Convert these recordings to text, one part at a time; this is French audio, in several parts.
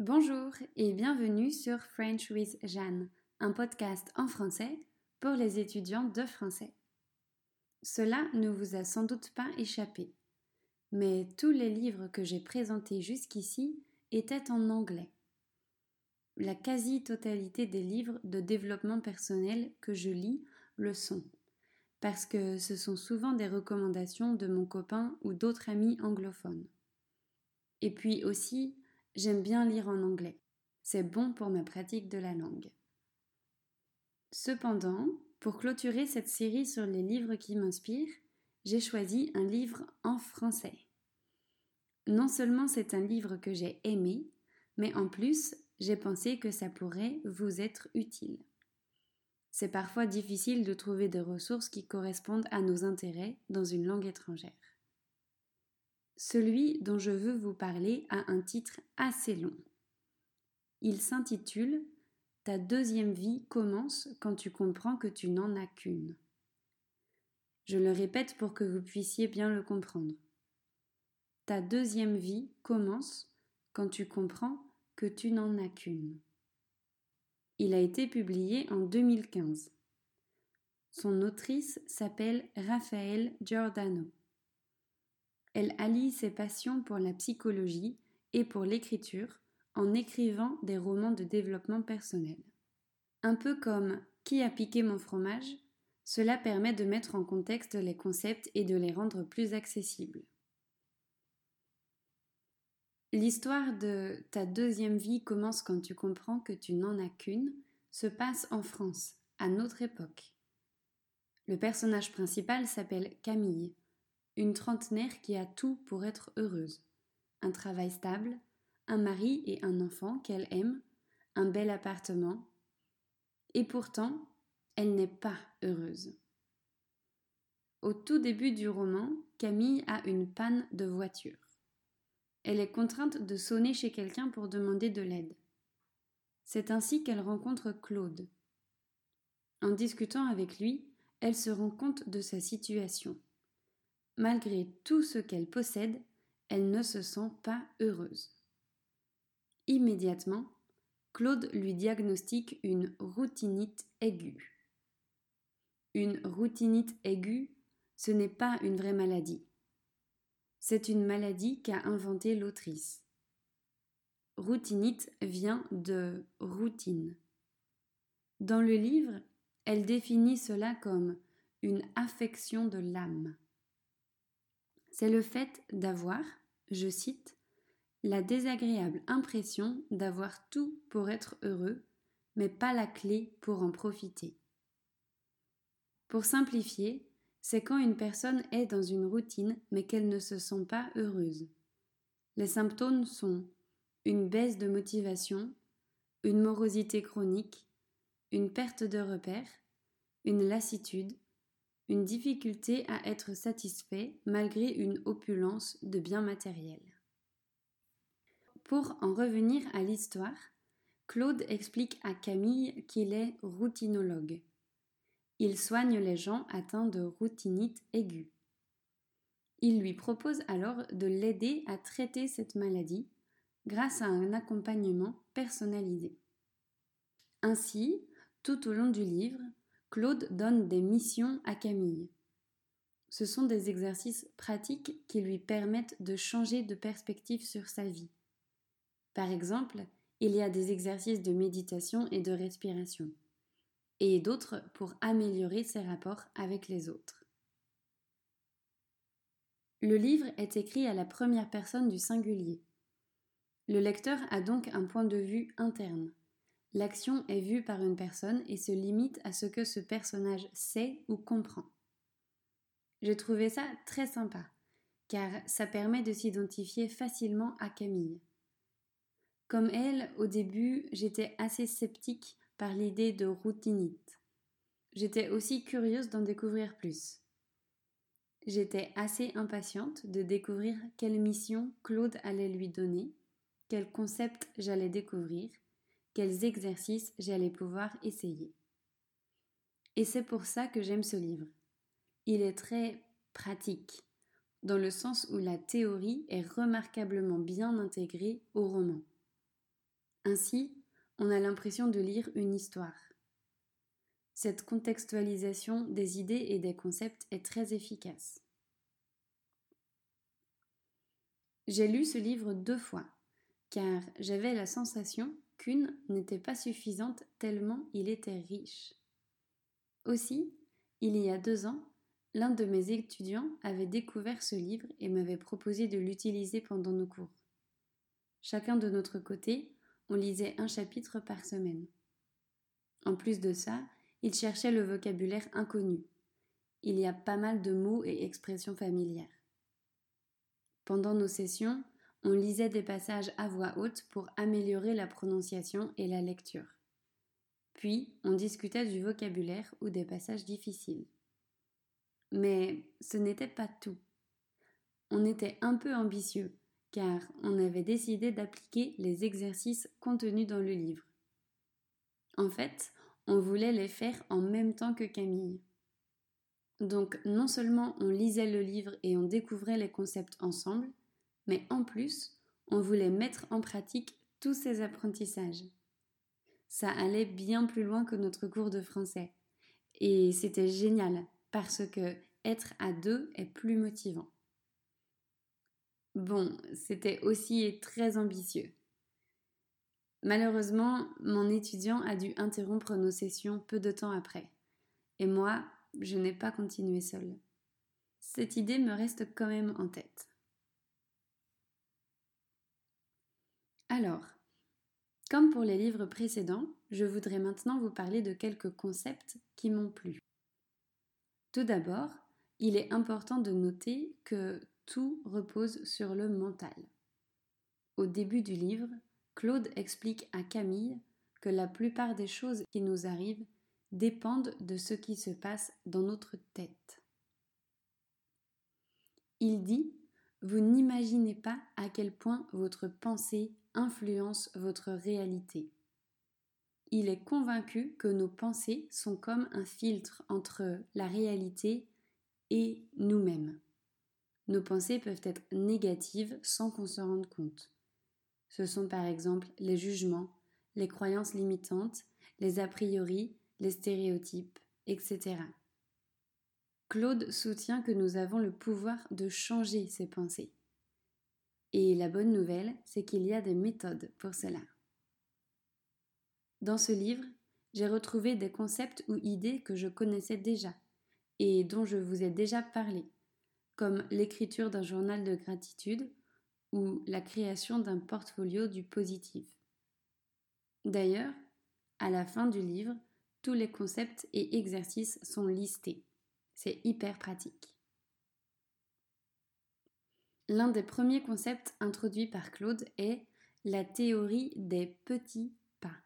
Bonjour et bienvenue sur French with Jeanne, un podcast en français pour les étudiants de français. Cela ne vous a sans doute pas échappé, mais tous les livres que j'ai présentés jusqu'ici étaient en anglais. La quasi-totalité des livres de développement personnel que je lis le sont, parce que ce sont souvent des recommandations de mon copain ou d'autres amis anglophones. Et puis aussi, J'aime bien lire en anglais. C'est bon pour ma pratique de la langue. Cependant, pour clôturer cette série sur les livres qui m'inspirent, j'ai choisi un livre en français. Non seulement c'est un livre que j'ai aimé, mais en plus, j'ai pensé que ça pourrait vous être utile. C'est parfois difficile de trouver des ressources qui correspondent à nos intérêts dans une langue étrangère. Celui dont je veux vous parler a un titre assez long. Il s'intitule Ta deuxième vie commence quand tu comprends que tu n'en as qu'une. Je le répète pour que vous puissiez bien le comprendre. Ta deuxième vie commence quand tu comprends que tu n'en as qu'une. Il a été publié en 2015. Son autrice s'appelle Raphaël Giordano. Elle allie ses passions pour la psychologie et pour l'écriture en écrivant des romans de développement personnel. Un peu comme Qui a piqué mon fromage? Cela permet de mettre en contexte les concepts et de les rendre plus accessibles. L'histoire de Ta deuxième vie commence quand tu comprends que tu n'en as qu'une se passe en France, à notre époque. Le personnage principal s'appelle Camille une trentenaire qui a tout pour être heureuse. Un travail stable, un mari et un enfant qu'elle aime, un bel appartement. Et pourtant, elle n'est pas heureuse. Au tout début du roman, Camille a une panne de voiture. Elle est contrainte de sonner chez quelqu'un pour demander de l'aide. C'est ainsi qu'elle rencontre Claude. En discutant avec lui, elle se rend compte de sa situation. Malgré tout ce qu'elle possède, elle ne se sent pas heureuse. Immédiatement, Claude lui diagnostique une routinite aiguë. Une routinite aiguë, ce n'est pas une vraie maladie. C'est une maladie qu'a inventée l'autrice. Routinite vient de routine. Dans le livre, elle définit cela comme une affection de l'âme c'est le fait d'avoir, je cite, la désagréable impression d'avoir tout pour être heureux, mais pas la clé pour en profiter. Pour simplifier, c'est quand une personne est dans une routine mais qu'elle ne se sent pas heureuse. Les symptômes sont une baisse de motivation, une morosité chronique, une perte de repères, une lassitude, une difficulté à être satisfait malgré une opulence de biens matériels. Pour en revenir à l'histoire, Claude explique à Camille qu'il est routinologue. Il soigne les gens atteints de routinite aiguë. Il lui propose alors de l'aider à traiter cette maladie grâce à un accompagnement personnalisé. Ainsi, tout au long du livre, Claude donne des missions à Camille. Ce sont des exercices pratiques qui lui permettent de changer de perspective sur sa vie. Par exemple, il y a des exercices de méditation et de respiration, et d'autres pour améliorer ses rapports avec les autres. Le livre est écrit à la première personne du singulier. Le lecteur a donc un point de vue interne. L'action est vue par une personne et se limite à ce que ce personnage sait ou comprend. J'ai trouvé ça très sympa, car ça permet de s'identifier facilement à Camille. Comme elle, au début, j'étais assez sceptique par l'idée de routinite. J'étais aussi curieuse d'en découvrir plus. J'étais assez impatiente de découvrir quelle mission Claude allait lui donner, quel concept j'allais découvrir, quels exercices j'allais pouvoir essayer. Et c'est pour ça que j'aime ce livre. Il est très pratique, dans le sens où la théorie est remarquablement bien intégrée au roman. Ainsi, on a l'impression de lire une histoire. Cette contextualisation des idées et des concepts est très efficace. J'ai lu ce livre deux fois, car j'avais la sensation qu'une n'était pas suffisante tellement il était riche. Aussi, il y a deux ans, l'un de mes étudiants avait découvert ce livre et m'avait proposé de l'utiliser pendant nos cours. Chacun de notre côté, on lisait un chapitre par semaine. En plus de ça, il cherchait le vocabulaire inconnu. Il y a pas mal de mots et expressions familières. Pendant nos sessions, on lisait des passages à voix haute pour améliorer la prononciation et la lecture. Puis, on discutait du vocabulaire ou des passages difficiles. Mais ce n'était pas tout. On était un peu ambitieux, car on avait décidé d'appliquer les exercices contenus dans le livre. En fait, on voulait les faire en même temps que Camille. Donc non seulement on lisait le livre et on découvrait les concepts ensemble, mais en plus, on voulait mettre en pratique tous ces apprentissages. Ça allait bien plus loin que notre cours de français. Et c'était génial, parce que être à deux est plus motivant. Bon, c'était aussi très ambitieux. Malheureusement, mon étudiant a dû interrompre nos sessions peu de temps après. Et moi, je n'ai pas continué seule. Cette idée me reste quand même en tête. Alors, comme pour les livres précédents, je voudrais maintenant vous parler de quelques concepts qui m'ont plu. Tout d'abord, il est important de noter que tout repose sur le mental. Au début du livre, Claude explique à Camille que la plupart des choses qui nous arrivent dépendent de ce qui se passe dans notre tête. Il dit Vous n'imaginez pas à quel point votre pensée influence votre réalité. Il est convaincu que nos pensées sont comme un filtre entre la réalité et nous-mêmes. Nos pensées peuvent être négatives sans qu'on se rende compte. Ce sont par exemple les jugements, les croyances limitantes, les a priori, les stéréotypes, etc. Claude soutient que nous avons le pouvoir de changer ces pensées. Et la bonne nouvelle, c'est qu'il y a des méthodes pour cela. Dans ce livre, j'ai retrouvé des concepts ou idées que je connaissais déjà et dont je vous ai déjà parlé, comme l'écriture d'un journal de gratitude ou la création d'un portfolio du positif. D'ailleurs, à la fin du livre, tous les concepts et exercices sont listés. C'est hyper pratique. L'un des premiers concepts introduits par Claude est la théorie des petits pas.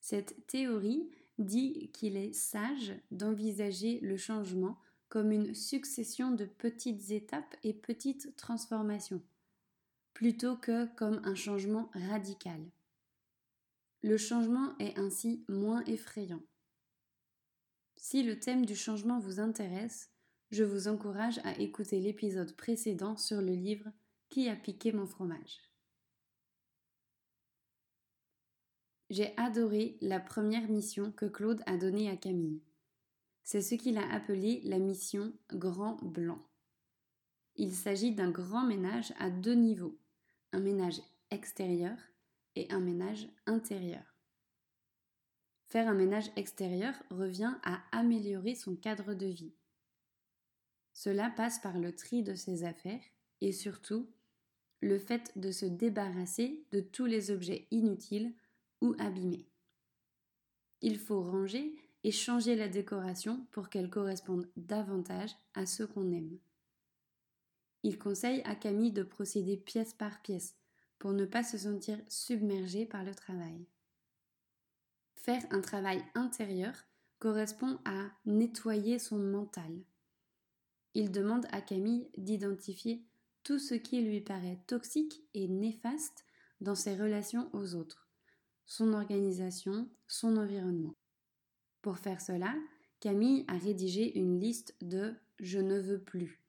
Cette théorie dit qu'il est sage d'envisager le changement comme une succession de petites étapes et petites transformations, plutôt que comme un changement radical. Le changement est ainsi moins effrayant. Si le thème du changement vous intéresse, je vous encourage à écouter l'épisode précédent sur le livre Qui a piqué mon fromage? J'ai adoré la première mission que Claude a donnée à Camille. C'est ce qu'il a appelé la mission Grand Blanc. Il s'agit d'un grand ménage à deux niveaux, un ménage extérieur et un ménage intérieur. Faire un ménage extérieur revient à améliorer son cadre de vie. Cela passe par le tri de ses affaires et surtout le fait de se débarrasser de tous les objets inutiles ou abîmés. Il faut ranger et changer la décoration pour qu'elle corresponde davantage à ce qu'on aime. Il conseille à Camille de procéder pièce par pièce pour ne pas se sentir submergé par le travail. Faire un travail intérieur correspond à nettoyer son mental, il demande à Camille d'identifier tout ce qui lui paraît toxique et néfaste dans ses relations aux autres, son organisation, son environnement. Pour faire cela, Camille a rédigé une liste de Je ne veux plus.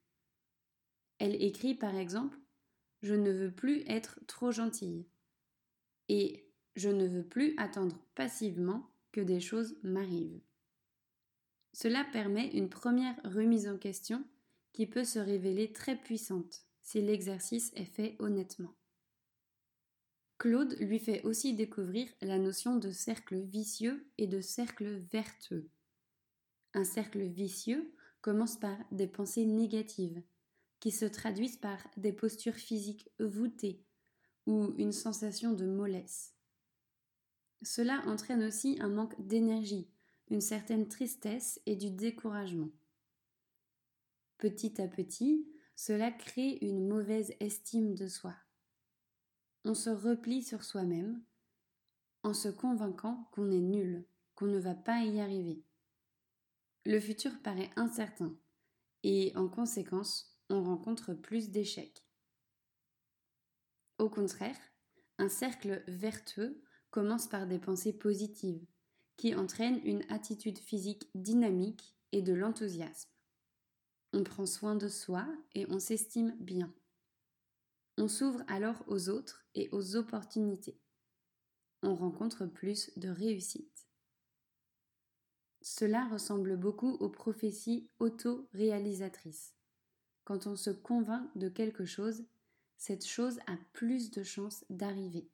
Elle écrit par exemple Je ne veux plus être trop gentille. Et Je ne veux plus attendre passivement que des choses m'arrivent. Cela permet une première remise en question qui peut se révéler très puissante si l'exercice est fait honnêtement. Claude lui fait aussi découvrir la notion de cercle vicieux et de cercle vertueux. Un cercle vicieux commence par des pensées négatives, qui se traduisent par des postures physiques voûtées ou une sensation de mollesse. Cela entraîne aussi un manque d'énergie, une certaine tristesse et du découragement. Petit à petit, cela crée une mauvaise estime de soi. On se replie sur soi-même en se convainquant qu'on est nul, qu'on ne va pas y arriver le futur paraît incertain et en conséquence, on rencontre plus d'échecs. Au contraire, un cercle vertueux commence par des pensées positives qui entraînent une attitude physique dynamique et de l'enthousiasme. On prend soin de soi et on s'estime bien. On s'ouvre alors aux autres et aux opportunités. On rencontre plus de réussite. Cela ressemble beaucoup aux prophéties auto-réalisatrices. Quand on se convainc de quelque chose, cette chose a plus de chances d'arriver.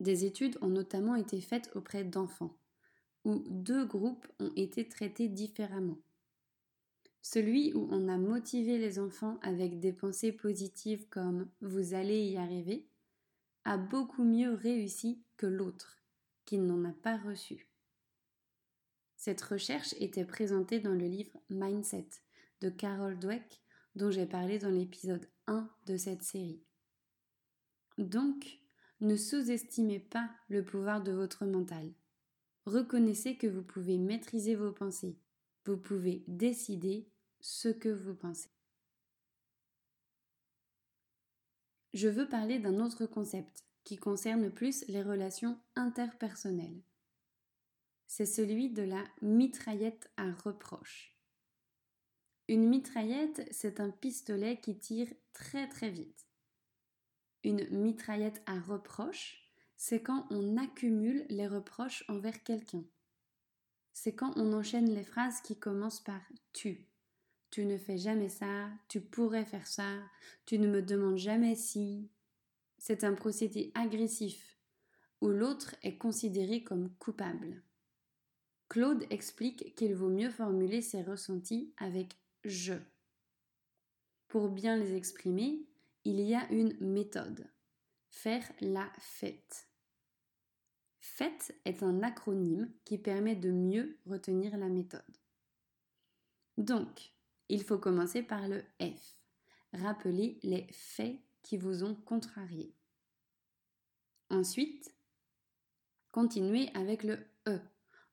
Des études ont notamment été faites auprès d'enfants, où deux groupes ont été traités différemment. Celui où on a motivé les enfants avec des pensées positives comme vous allez y arriver a beaucoup mieux réussi que l'autre, qui n'en a pas reçu. Cette recherche était présentée dans le livre Mindset de Carol Dweck dont j'ai parlé dans l'épisode 1 de cette série. Donc, ne sous-estimez pas le pouvoir de votre mental. Reconnaissez que vous pouvez maîtriser vos pensées. Vous pouvez décider ce que vous pensez. Je veux parler d'un autre concept qui concerne plus les relations interpersonnelles c'est celui de la mitraillette à reproche. Une mitraillette, c'est un pistolet qui tire très très vite. Une mitraillette à reproche, c'est quand on accumule les reproches envers quelqu'un. C'est quand on enchaîne les phrases qui commencent par tu. Tu ne fais jamais ça, tu pourrais faire ça, tu ne me demandes jamais si. C'est un procédé agressif où l'autre est considéré comme coupable. Claude explique qu'il vaut mieux formuler ses ressentis avec je. Pour bien les exprimer, il y a une méthode. Faire la fête. Fête est un acronyme qui permet de mieux retenir la méthode. Donc, il faut commencer par le F. Rappeler les faits qui vous ont contrarié. Ensuite, continuez avec le E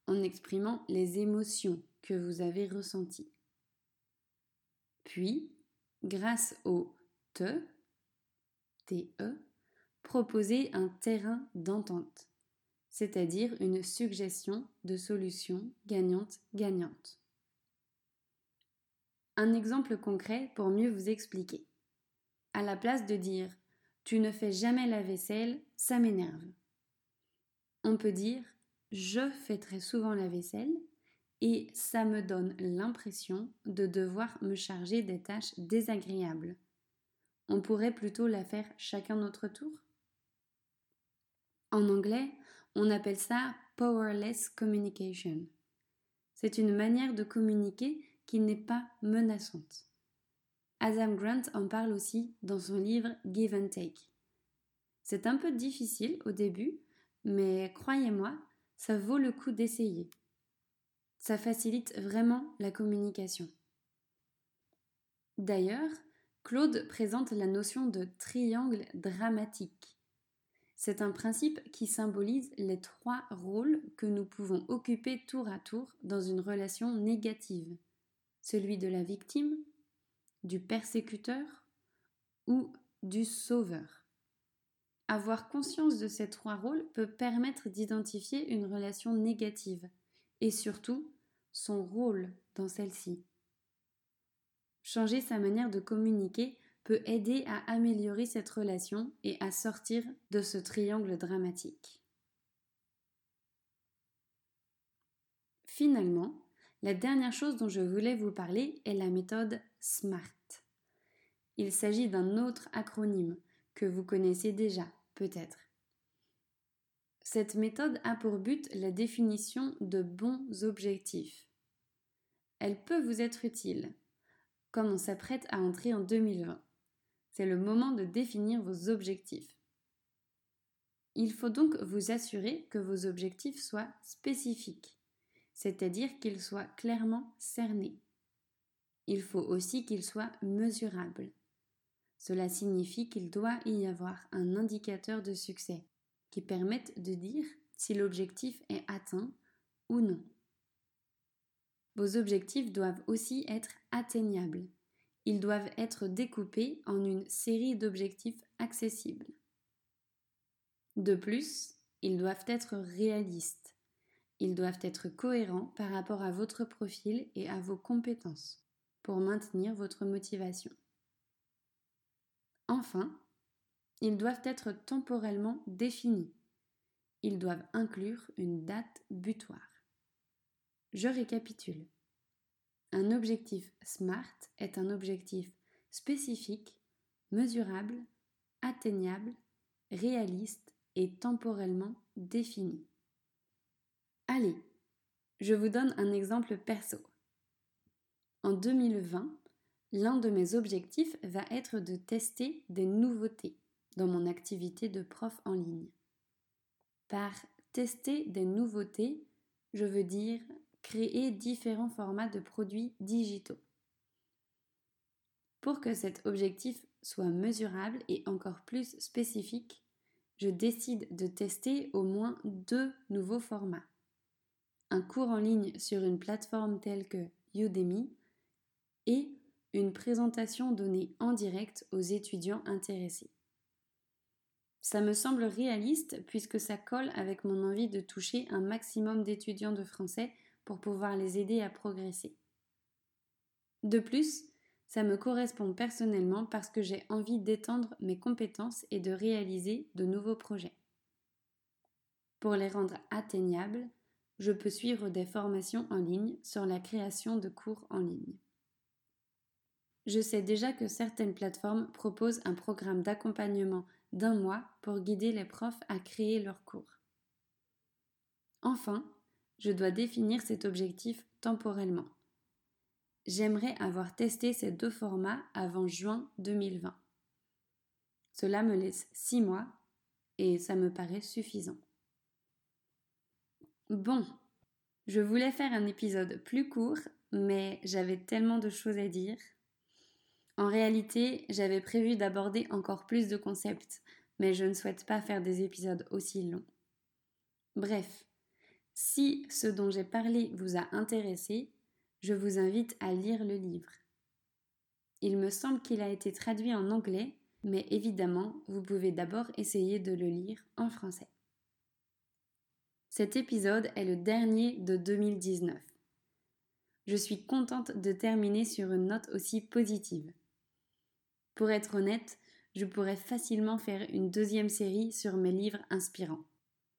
en exprimant les émotions que vous avez ressenties. Puis, grâce au te, TE, proposez un terrain d'entente, c'est-à-dire une suggestion de solution gagnante-gagnante. Un exemple concret pour mieux vous expliquer. À la place de dire Tu ne fais jamais la vaisselle, ça m'énerve. On peut dire je fais très souvent la vaisselle et ça me donne l'impression de devoir me charger des tâches désagréables. On pourrait plutôt la faire chacun notre tour En anglais, on appelle ça powerless communication. C'est une manière de communiquer qui n'est pas menaçante. Adam Grant en parle aussi dans son livre Give and Take. C'est un peu difficile au début, mais croyez-moi, ça vaut le coup d'essayer. Ça facilite vraiment la communication. D'ailleurs, Claude présente la notion de triangle dramatique. C'est un principe qui symbolise les trois rôles que nous pouvons occuper tour à tour dans une relation négative. Celui de la victime, du persécuteur ou du sauveur. Avoir conscience de ces trois rôles peut permettre d'identifier une relation négative et surtout son rôle dans celle-ci. Changer sa manière de communiquer peut aider à améliorer cette relation et à sortir de ce triangle dramatique. Finalement, la dernière chose dont je voulais vous parler est la méthode SMART. Il s'agit d'un autre acronyme que vous connaissez déjà, peut-être. Cette méthode a pour but la définition de bons objectifs. Elle peut vous être utile, comme on s'apprête à entrer en 2020. C'est le moment de définir vos objectifs. Il faut donc vous assurer que vos objectifs soient spécifiques c'est-à-dire qu'il soit clairement cerné. Il faut aussi qu'il soit mesurable. Cela signifie qu'il doit y avoir un indicateur de succès qui permette de dire si l'objectif est atteint ou non. Vos objectifs doivent aussi être atteignables. Ils doivent être découpés en une série d'objectifs accessibles. De plus, ils doivent être réalistes. Ils doivent être cohérents par rapport à votre profil et à vos compétences pour maintenir votre motivation. Enfin, ils doivent être temporellement définis. Ils doivent inclure une date butoir. Je récapitule. Un objectif SMART est un objectif spécifique, mesurable, atteignable, réaliste et temporellement défini. Allez, je vous donne un exemple perso. En 2020, l'un de mes objectifs va être de tester des nouveautés dans mon activité de prof en ligne. Par tester des nouveautés, je veux dire créer différents formats de produits digitaux. Pour que cet objectif soit mesurable et encore plus spécifique, je décide de tester au moins deux nouveaux formats un cours en ligne sur une plateforme telle que Udemy et une présentation donnée en direct aux étudiants intéressés. Ça me semble réaliste puisque ça colle avec mon envie de toucher un maximum d'étudiants de français pour pouvoir les aider à progresser. De plus, ça me correspond personnellement parce que j'ai envie d'étendre mes compétences et de réaliser de nouveaux projets. Pour les rendre atteignables, je peux suivre des formations en ligne sur la création de cours en ligne. Je sais déjà que certaines plateformes proposent un programme d'accompagnement d'un mois pour guider les profs à créer leurs cours. Enfin, je dois définir cet objectif temporellement. J'aimerais avoir testé ces deux formats avant juin 2020. Cela me laisse six mois et ça me paraît suffisant. Bon, je voulais faire un épisode plus court, mais j'avais tellement de choses à dire. En réalité, j'avais prévu d'aborder encore plus de concepts, mais je ne souhaite pas faire des épisodes aussi longs. Bref, si ce dont j'ai parlé vous a intéressé, je vous invite à lire le livre. Il me semble qu'il a été traduit en anglais, mais évidemment, vous pouvez d'abord essayer de le lire en français. Cet épisode est le dernier de 2019. Je suis contente de terminer sur une note aussi positive. Pour être honnête, je pourrais facilement faire une deuxième série sur mes livres inspirants.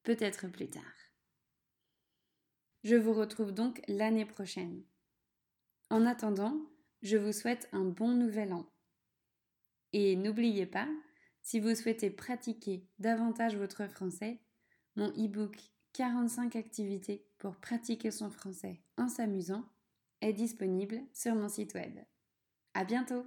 Peut-être plus tard. Je vous retrouve donc l'année prochaine. En attendant, je vous souhaite un bon nouvel an. Et n'oubliez pas, si vous souhaitez pratiquer davantage votre français, mon e-book 45 activités pour pratiquer son français en s'amusant est disponible sur mon site web. À bientôt!